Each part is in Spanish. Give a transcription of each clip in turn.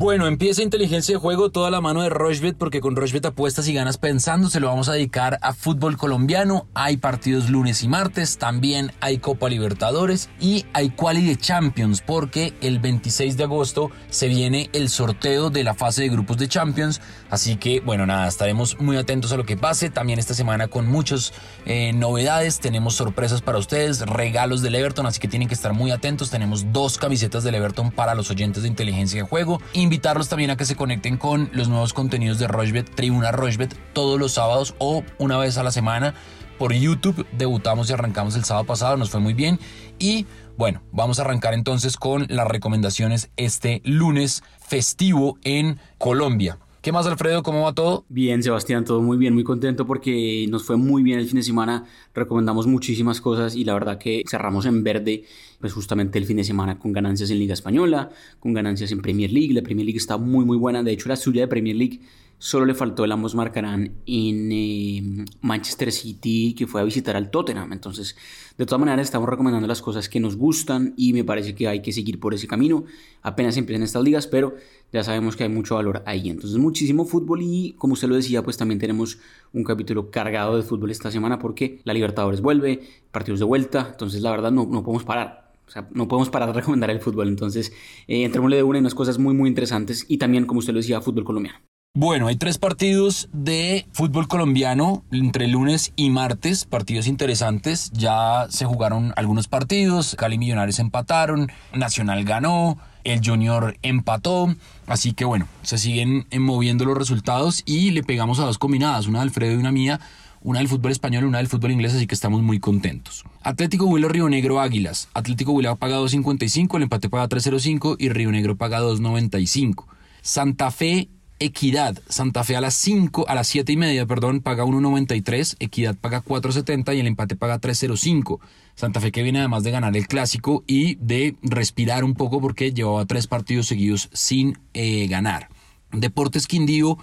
Bueno, empieza inteligencia de juego toda la mano de Rochbet porque con Rochbet apuestas y ganas pensando se lo vamos a dedicar a fútbol colombiano. Hay partidos lunes y martes, también hay Copa Libertadores y hay Quali de Champions porque el 26 de agosto se viene el sorteo de la fase de grupos de Champions. Así que bueno, nada, estaremos muy atentos a lo que pase. También esta semana con muchas eh, novedades, tenemos sorpresas para ustedes, regalos del Everton, así que tienen que estar muy atentos. Tenemos dos camisetas del Everton para los oyentes de inteligencia de juego invitarlos también a que se conecten con los nuevos contenidos de Rochbet, Tribuna Rochbet, todos los sábados o una vez a la semana por YouTube. Debutamos y arrancamos el sábado pasado, nos fue muy bien. Y bueno, vamos a arrancar entonces con las recomendaciones este lunes festivo en Colombia. ¿Qué más, Alfredo? ¿Cómo va todo? Bien, Sebastián, todo muy bien, muy contento porque nos fue muy bien el fin de semana. Recomendamos muchísimas cosas y la verdad que cerramos en verde, pues justamente el fin de semana con ganancias en Liga Española, con ganancias en Premier League. La Premier League está muy, muy buena. De hecho, la suya de Premier League Solo le faltó el ambos marcarán en eh, Manchester City que fue a visitar al Tottenham. Entonces, de todas maneras, estamos recomendando las cosas que nos gustan y me parece que hay que seguir por ese camino. Apenas empiezan estas ligas, pero ya sabemos que hay mucho valor ahí. Entonces, muchísimo fútbol y como usted lo decía, pues también tenemos un capítulo cargado de fútbol esta semana porque la Libertadores vuelve, partidos de vuelta. Entonces, la verdad, no, no podemos parar. O sea, no podemos parar de recomendar el fútbol. Entonces, eh, entrémosle de una y unas cosas muy, muy interesantes. Y también, como usted lo decía, fútbol colombiano. Bueno, hay tres partidos de fútbol colombiano entre lunes y martes, partidos interesantes. Ya se jugaron algunos partidos, Cali Millonarios empataron, Nacional ganó, el Junior empató, así que bueno, se siguen moviendo los resultados y le pegamos a dos combinadas, una de Alfredo y una mía, una del fútbol español y una del fútbol inglés, así que estamos muy contentos. Atlético Huila Río Negro Águilas. Atlético Huila paga 2.55, el empate paga 3.05 y Río Negro paga 2.95. Santa Fe Equidad, Santa Fe a las 5, a las 7 y media, perdón, paga 1.93, Equidad paga 4.70 y el empate paga 3.05. Santa Fe que viene además de ganar el clásico y de respirar un poco porque llevaba tres partidos seguidos sin eh, ganar. Deportes Quindío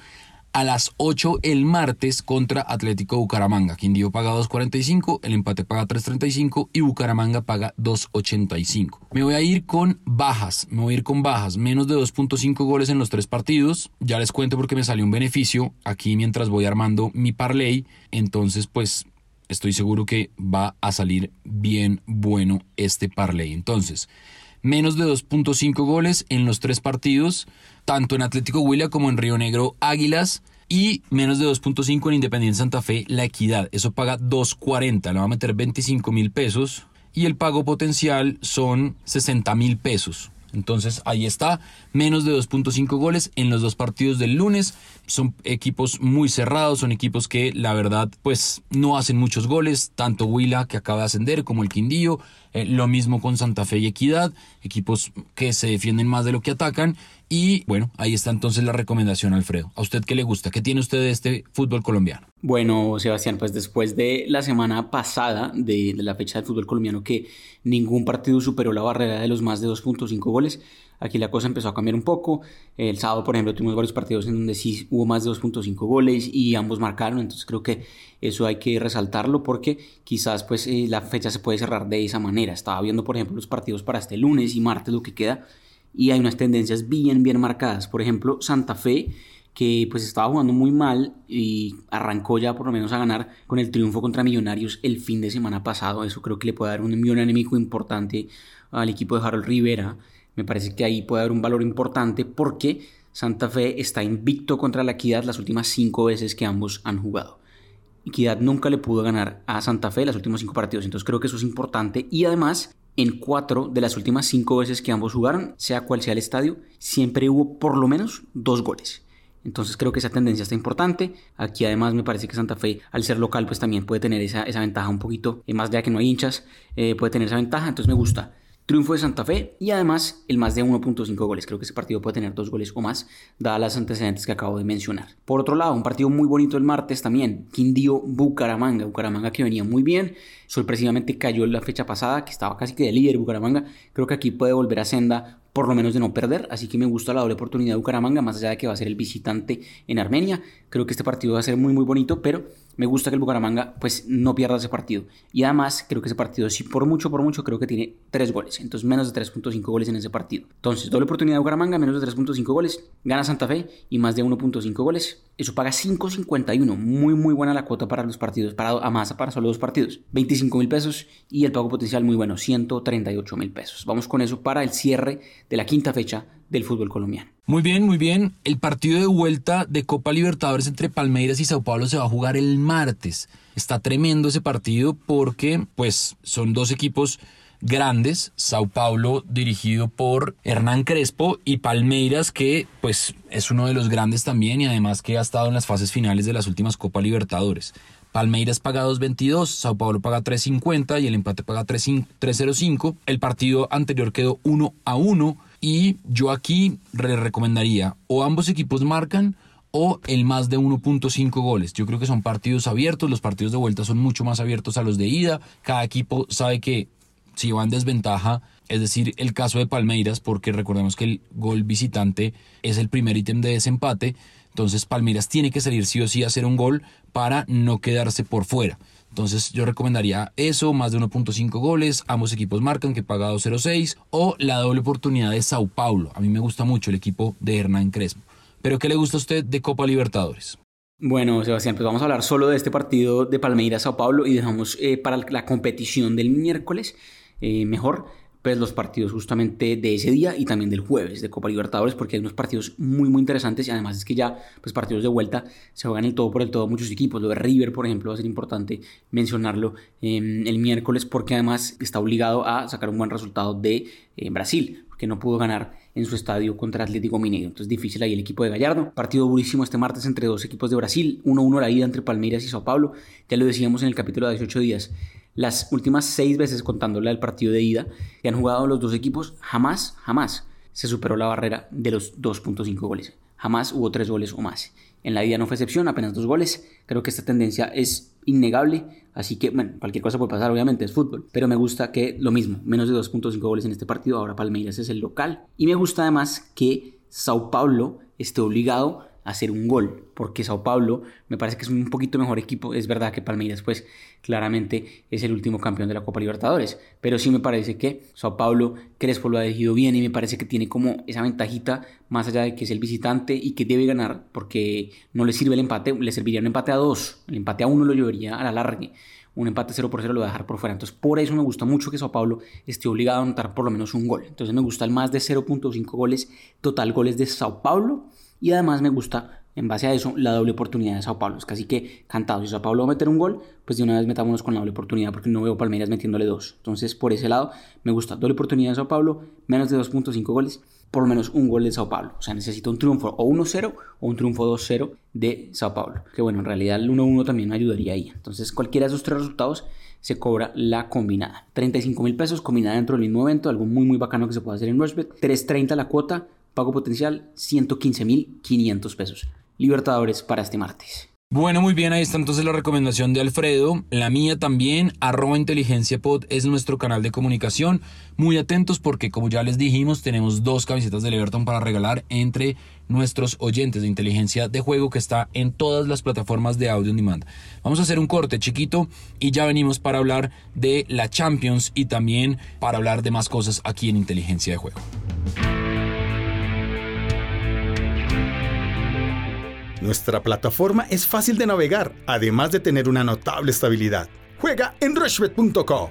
a las 8 el martes contra Atlético Bucaramanga. Quindío paga 2.45, el empate paga 3.35 y Bucaramanga paga 2.85. Me voy a ir con bajas, me voy a ir con bajas, menos de 2.5 goles en los tres partidos. Ya les cuento porque me salió un beneficio aquí mientras voy armando mi parlay. Entonces, pues estoy seguro que va a salir bien bueno este parlay. Entonces, menos de 2.5 goles en los tres partidos, tanto en Atlético Huila como en Río Negro Águilas. Y menos de 2.5 en Independiente Santa Fe, la equidad. Eso paga 2.40. Le va a meter 25 mil pesos. Y el pago potencial son 60 mil pesos. Entonces ahí está, menos de 2.5 goles en los dos partidos del lunes. Son equipos muy cerrados, son equipos que la verdad pues no hacen muchos goles, tanto Huila que acaba de ascender como el Quindío, eh, lo mismo con Santa Fe y Equidad, equipos que se defienden más de lo que atacan. Y bueno, ahí está entonces la recomendación, Alfredo. ¿A usted qué le gusta? ¿Qué tiene usted de este fútbol colombiano? Bueno, Sebastián, pues después de la semana pasada de, la fecha del fútbol colombiano que ningún partido superó la barrera de los más de 2.5 goles, aquí la cosa empezó a cambiar un poco. El sábado, por ejemplo, tuvimos varios partidos en donde sí hubo más de 2.5 goles y ambos marcaron, entonces creo que eso hay que resaltarlo porque quizás pues eh, la fecha se puede cerrar de esa manera. Estaba viendo, por ejemplo, los partidos para este lunes y martes, lo que queda, y hay unas tendencias bien, bien marcadas. Por ejemplo, Santa Fe, que pues estaba jugando muy mal y arrancó ya por lo menos a ganar con el triunfo contra Millonarios el fin de semana pasado. Eso creo que le puede dar un envío anémico importante al equipo de Harold Rivera. Me parece que ahí puede haber un valor importante porque Santa Fe está invicto contra la Equidad las últimas cinco veces que ambos han jugado. Equidad nunca le pudo ganar a Santa Fe los últimos cinco partidos, entonces creo que eso es importante. Y además, en cuatro de las últimas cinco veces que ambos jugaron, sea cual sea el estadio, siempre hubo por lo menos dos goles. Entonces creo que esa tendencia está importante. Aquí además me parece que Santa Fe, al ser local, pues también puede tener esa, esa ventaja un poquito, eh, más ya que no hay hinchas, eh, puede tener esa ventaja. Entonces me gusta. Triunfo de Santa Fe y además el más de 1.5 goles. Creo que ese partido puede tener dos goles o más, dadas las antecedentes que acabo de mencionar. Por otro lado, un partido muy bonito el martes también. Quindío Bucaramanga. Bucaramanga que venía muy bien. Sorpresivamente cayó la fecha pasada, que estaba casi que de líder Bucaramanga. Creo que aquí puede volver a senda por lo menos de no perder, así que me gusta la doble oportunidad de Bucaramanga, más allá de que va a ser el visitante en Armenia. Creo que este partido va a ser muy muy bonito, pero me gusta que el Bucaramanga pues no pierda ese partido. Y además creo que ese partido, si por mucho, por mucho, creo que tiene 3 goles. Entonces menos de 3.5 goles en ese partido. Entonces doble oportunidad de Bucaramanga, menos de 3.5 goles. Gana Santa Fe y más de 1.5 goles. Eso paga 5.51. Muy, muy buena la cuota para los partidos. Para a más para solo dos partidos. 25 mil pesos y el pago potencial muy bueno, 138 mil pesos. Vamos con eso para el cierre de la quinta fecha del fútbol colombiano. Muy bien, muy bien. El partido de vuelta de Copa Libertadores entre Palmeiras y Sao Paulo se va a jugar el martes. Está tremendo ese partido porque pues son dos equipos grandes, Sao Paulo dirigido por Hernán Crespo y Palmeiras que pues es uno de los grandes también y además que ha estado en las fases finales de las últimas Copa Libertadores. Palmeiras paga 2.22, Sao Paulo paga 3.50 y el empate paga 3.05. El partido anterior quedó 1 a 1 y yo aquí le recomendaría o ambos equipos marcan o el más de 1.5 goles. Yo creo que son partidos abiertos, los partidos de vuelta son mucho más abiertos a los de ida. Cada equipo sabe que si va en desventaja, es decir, el caso de Palmeiras, porque recordemos que el gol visitante es el primer ítem de desempate, entonces Palmeiras tiene que salir sí o sí a hacer un gol para no quedarse por fuera. Entonces yo recomendaría eso, más de 1.5 goles, ambos equipos marcan que paga 2.06 o la doble oportunidad de Sao Paulo. A mí me gusta mucho el equipo de Hernán Crespo. Pero ¿qué le gusta a usted de Copa Libertadores? Bueno, Sebastián, pues vamos a hablar solo de este partido de Palmeiras-Sao Paulo y dejamos eh, para la competición del miércoles eh, mejor pues los partidos justamente de ese día y también del jueves de Copa Libertadores porque hay unos partidos muy muy interesantes y además es que ya pues partidos de vuelta se juegan el todo por el todo muchos equipos lo de River por ejemplo va a ser importante mencionarlo em, el miércoles porque además está obligado a sacar un buen resultado de eh, Brasil que no pudo ganar en su estadio contra Atlético Mineiro. Entonces difícil ahí el equipo de Gallardo. Partido durísimo este martes entre dos equipos de Brasil. 1-1 la ida entre Palmeiras y Sao Paulo. Ya lo decíamos en el capítulo de 18 días las últimas seis veces contándole al partido de ida que han jugado los dos equipos, jamás, jamás se superó la barrera de los 2.5 goles. Jamás hubo tres goles o más. En la ida no fue excepción, apenas dos goles. Creo que esta tendencia es innegable. Así que, bueno, cualquier cosa puede pasar, obviamente, es fútbol. Pero me gusta que lo mismo, menos de 2.5 goles en este partido. Ahora Palmeiras es el local. Y me gusta además que Sao Paulo esté obligado hacer un gol, porque Sao Paulo me parece que es un poquito mejor equipo, es verdad que Palmeiras pues claramente es el último campeón de la Copa Libertadores, pero sí me parece que Sao Paulo Crespo lo ha elegido bien y me parece que tiene como esa ventajita más allá de que es el visitante y que debe ganar, porque no le sirve el empate, le serviría un empate a dos, el empate a uno lo llevaría a la larga un empate 0 por 0 lo va a dejar por fuera. Entonces, por eso me gusta mucho que Sao Paulo esté obligado a anotar por lo menos un gol. Entonces, me gusta el más de 0.5 goles, total goles de Sao Paulo y además me gusta, en base a eso, la doble oportunidad de Sao Paulo. Es casi que cantado. Si Sao Paulo va a meter un gol, pues de una vez metámonos con la doble oportunidad porque no veo Palmeiras metiéndole dos. Entonces, por ese lado, me gusta doble oportunidad de Sao Paulo, menos de 2.5 goles, por lo menos un gol de Sao Paulo. O sea, necesito un triunfo o 1-0 o un triunfo 2-0 de Sao Paulo. Que bueno, en realidad el 1-1 también me ayudaría ahí. Entonces, cualquiera de esos tres resultados se cobra la combinada. 35 mil pesos combinada dentro del mismo evento, algo muy muy bacano que se puede hacer en Rushbet. 3.30 la cuota, Pago potencial 115.500 pesos. Libertadores para este martes. Bueno, muy bien, ahí está entonces la recomendación de Alfredo. La mía también, arroba inteligencia pod es nuestro canal de comunicación. Muy atentos porque como ya les dijimos, tenemos dos camisetas de Everton para regalar entre nuestros oyentes de inteligencia de juego que está en todas las plataformas de audio on demand. Vamos a hacer un corte chiquito y ya venimos para hablar de la Champions y también para hablar de más cosas aquí en inteligencia de juego. Nuestra plataforma es fácil de navegar, además de tener una notable estabilidad. Juega en rushbet.co.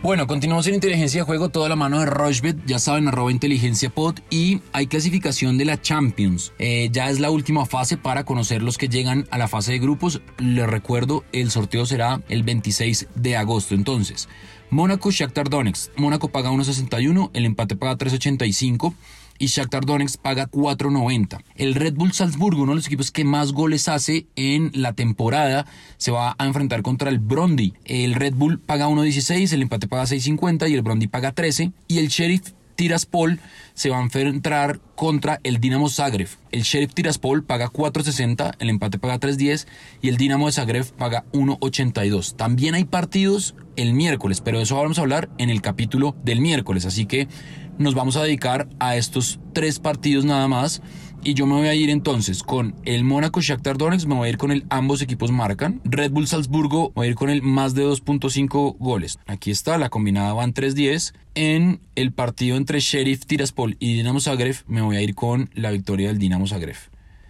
Bueno, continuamos en inteligencia de juego, toda la mano de Rushbet, ya saben, arroba inteligencia pod y hay clasificación de la Champions. Eh, ya es la última fase para conocer los que llegan a la fase de grupos. Les recuerdo, el sorteo será el 26 de agosto. Entonces, Mónaco, Shakhtar Donetsk. Mónaco paga 1.61, el empate paga 3.85 y Shakhtar Donetsk paga 4.90. El Red Bull Salzburgo, uno de los equipos que más goles hace en la temporada, se va a enfrentar contra el Brondi. El Red Bull paga 1.16, el empate paga 6.50 y el Brondi paga 13 y el Sheriff Tiraspol se va a enfrentar contra el Dinamo Zagreb. El Sheriff Tiraspol paga 4.60, el empate paga 3.10 y el Dinamo de Zagreb paga 1.82. También hay partidos el miércoles, pero de eso vamos a hablar en el capítulo del miércoles, así que nos vamos a dedicar a estos tres partidos nada más Y yo me voy a ir entonces con el Mónaco Shakhtar Donetsk, me voy a ir con el ambos equipos marcan. Red Bull Salzburgo, voy a ir con el más de 2.5 goles. Aquí está, la combinada van 3-10. En el partido entre Sheriff Tiraspol y Dinamo Zagreb, me voy a ir con la victoria del Dinamo Zagreb.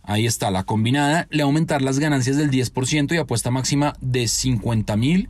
Ahí está, la combinada le va aumentar las ganancias del 10% y apuesta máxima de 50 mil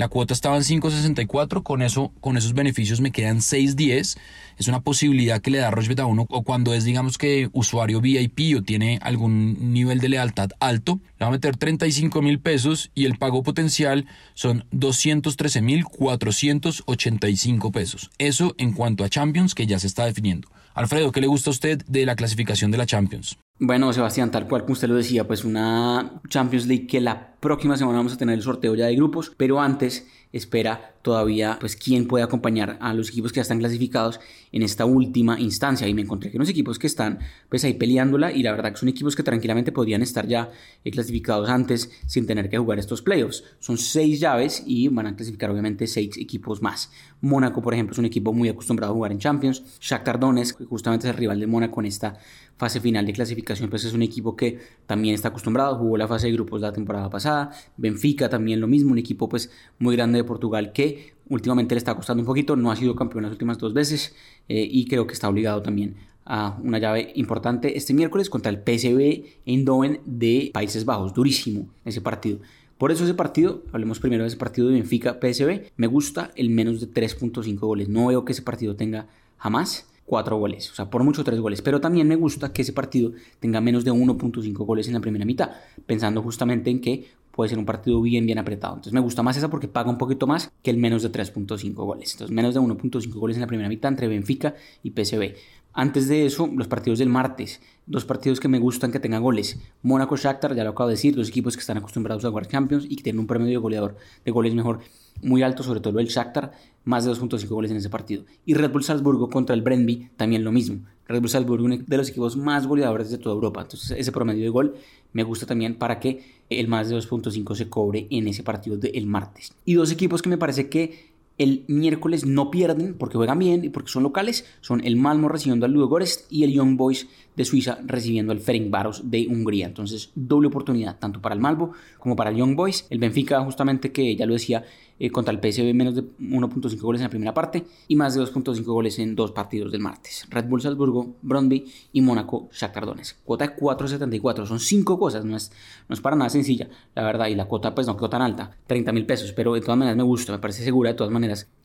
la cuota estaba en 5.64, con eso, con esos beneficios me quedan 6.10. Es una posibilidad que le da Rochebet a uno o cuando es, digamos que usuario VIP o tiene algún nivel de lealtad alto, le va a meter 35 mil pesos y el pago potencial son 213 mil 485 pesos. Eso en cuanto a Champions que ya se está definiendo. Alfredo, ¿qué le gusta a usted de la clasificación de la Champions? Bueno, Sebastián, tal cual como usted lo decía, pues una Champions League que la próxima semana vamos a tener el sorteo ya de grupos, pero antes espera todavía pues quién puede acompañar a los equipos que ya están clasificados en esta última instancia y me encontré que unos equipos que están pues ahí peleándola y la verdad que son equipos que tranquilamente podrían estar ya eh, clasificados antes sin tener que jugar estos playoffs. Son seis llaves y van a clasificar obviamente seis equipos más. Mónaco por ejemplo es un equipo muy acostumbrado a jugar en Champions. Shakhtar Donetsk justamente es el rival de Mónaco en esta fase final de clasificación pues es un equipo que también está acostumbrado, jugó la fase de grupos la temporada pasada. Benfica también lo mismo, un equipo pues muy grande de Portugal que últimamente le está costando un poquito, no ha sido campeón las últimas dos veces eh, y creo que está obligado también a una llave importante este miércoles contra el PSV Eindhoven de Países Bajos, durísimo ese partido. Por eso ese partido, hablemos primero de ese partido de Benfica-PSV, me gusta el menos de 3.5 goles. No veo que ese partido tenga jamás cuatro goles, o sea, por mucho tres goles, pero también me gusta que ese partido tenga menos de 1.5 goles en la primera mitad, pensando justamente en que puede ser un partido bien, bien apretado. Entonces me gusta más esa porque paga un poquito más que el menos de 3.5 goles. Entonces menos de 1.5 goles en la primera mitad entre Benfica y PSV. Antes de eso, los partidos del martes, dos partidos que me gustan que tengan goles. Mónaco Shakhtar, ya lo acabo de decir, dos equipos que están acostumbrados a jugar Champions y que tienen un promedio de goleador de goles mejor muy alto, sobre todo el Shakhtar, más de 2.5 goles en ese partido. Y Red Bull Salzburgo contra el Brentby, también lo mismo. Red Bull Salzburgo, uno de los equipos más goleadores de toda Europa. Entonces, ese promedio de gol me gusta también para que el más de 2.5 se cobre en ese partido del martes. Y dos equipos que me parece que el miércoles no pierden porque juegan bien y porque son locales. Son el Malmo recibiendo al Ludogorets y el Young Boys de Suiza recibiendo al Ferencváros de Hungría. Entonces, doble oportunidad tanto para el Malmo como para el Young Boys. El Benfica, justamente que ya lo decía, eh, contra el PSV menos de 1.5 goles en la primera parte y más de 2.5 goles en dos partidos del martes. Red Bull Salzburgo, Brondby y Mónaco Shakhtar Donetsk. Cuota de 4.74, son cinco cosas, no es, no es para nada sencilla, la verdad, y la cuota pues no quedó tan alta, 30 mil pesos, pero de todas maneras me gusta, me parece segura de todas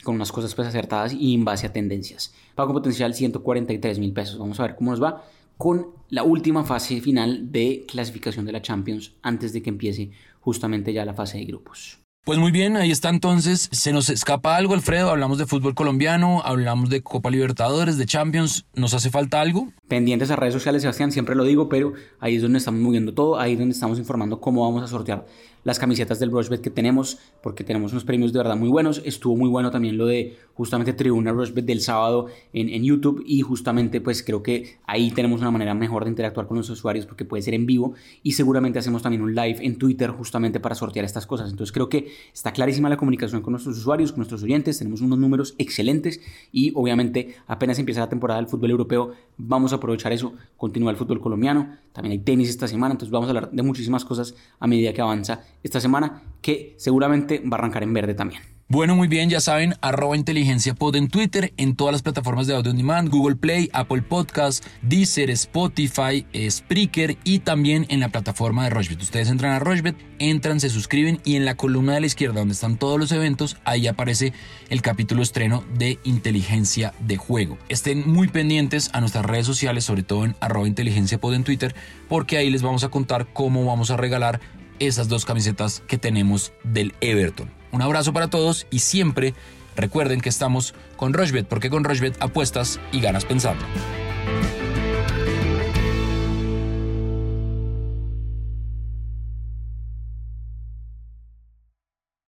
con unas cosas pues acertadas y en base a tendencias. Pago potencial 143 mil pesos, vamos a ver cómo nos va con la última fase final de clasificación de la Champions antes de que empiece justamente ya la fase de grupos. Pues muy bien, ahí está entonces. Se nos escapa algo, Alfredo. Hablamos de fútbol colombiano, hablamos de Copa Libertadores, de Champions. ¿Nos hace falta algo? Pendientes a redes sociales, Sebastián, siempre lo digo, pero ahí es donde estamos moviendo todo, ahí es donde estamos informando cómo vamos a sortear las camisetas del Rushbet que tenemos, porque tenemos unos premios de verdad muy buenos. Estuvo muy bueno también lo de justamente Tribuna Rushbet del sábado en, en YouTube y justamente pues creo que ahí tenemos una manera mejor de interactuar con los usuarios porque puede ser en vivo y seguramente hacemos también un live en Twitter justamente para sortear estas cosas. Entonces creo que está clarísima la comunicación con nuestros usuarios, con nuestros oyentes, tenemos unos números excelentes y obviamente apenas empieza la temporada del fútbol europeo, vamos a aprovechar eso, continúa el fútbol colombiano, también hay tenis esta semana, entonces vamos a hablar de muchísimas cosas a medida que avanza esta semana, que seguramente va a arrancar en verde también. Bueno, muy bien, ya saben, arroba inteligencia pod en Twitter, en todas las plataformas de audio on demand, Google Play, Apple Podcast, Deezer, Spotify, Spreaker y también en la plataforma de Rochbet. Ustedes entran a Rochbet, entran, se suscriben y en la columna de la izquierda donde están todos los eventos, ahí aparece el capítulo estreno de inteligencia de juego. Estén muy pendientes a nuestras redes sociales, sobre todo en arroba inteligencia en Twitter, porque ahí les vamos a contar cómo vamos a regalar esas dos camisetas que tenemos del Everton. Un abrazo para todos y siempre recuerden que estamos con Rochbet porque con Rochbet apuestas y ganas pensando.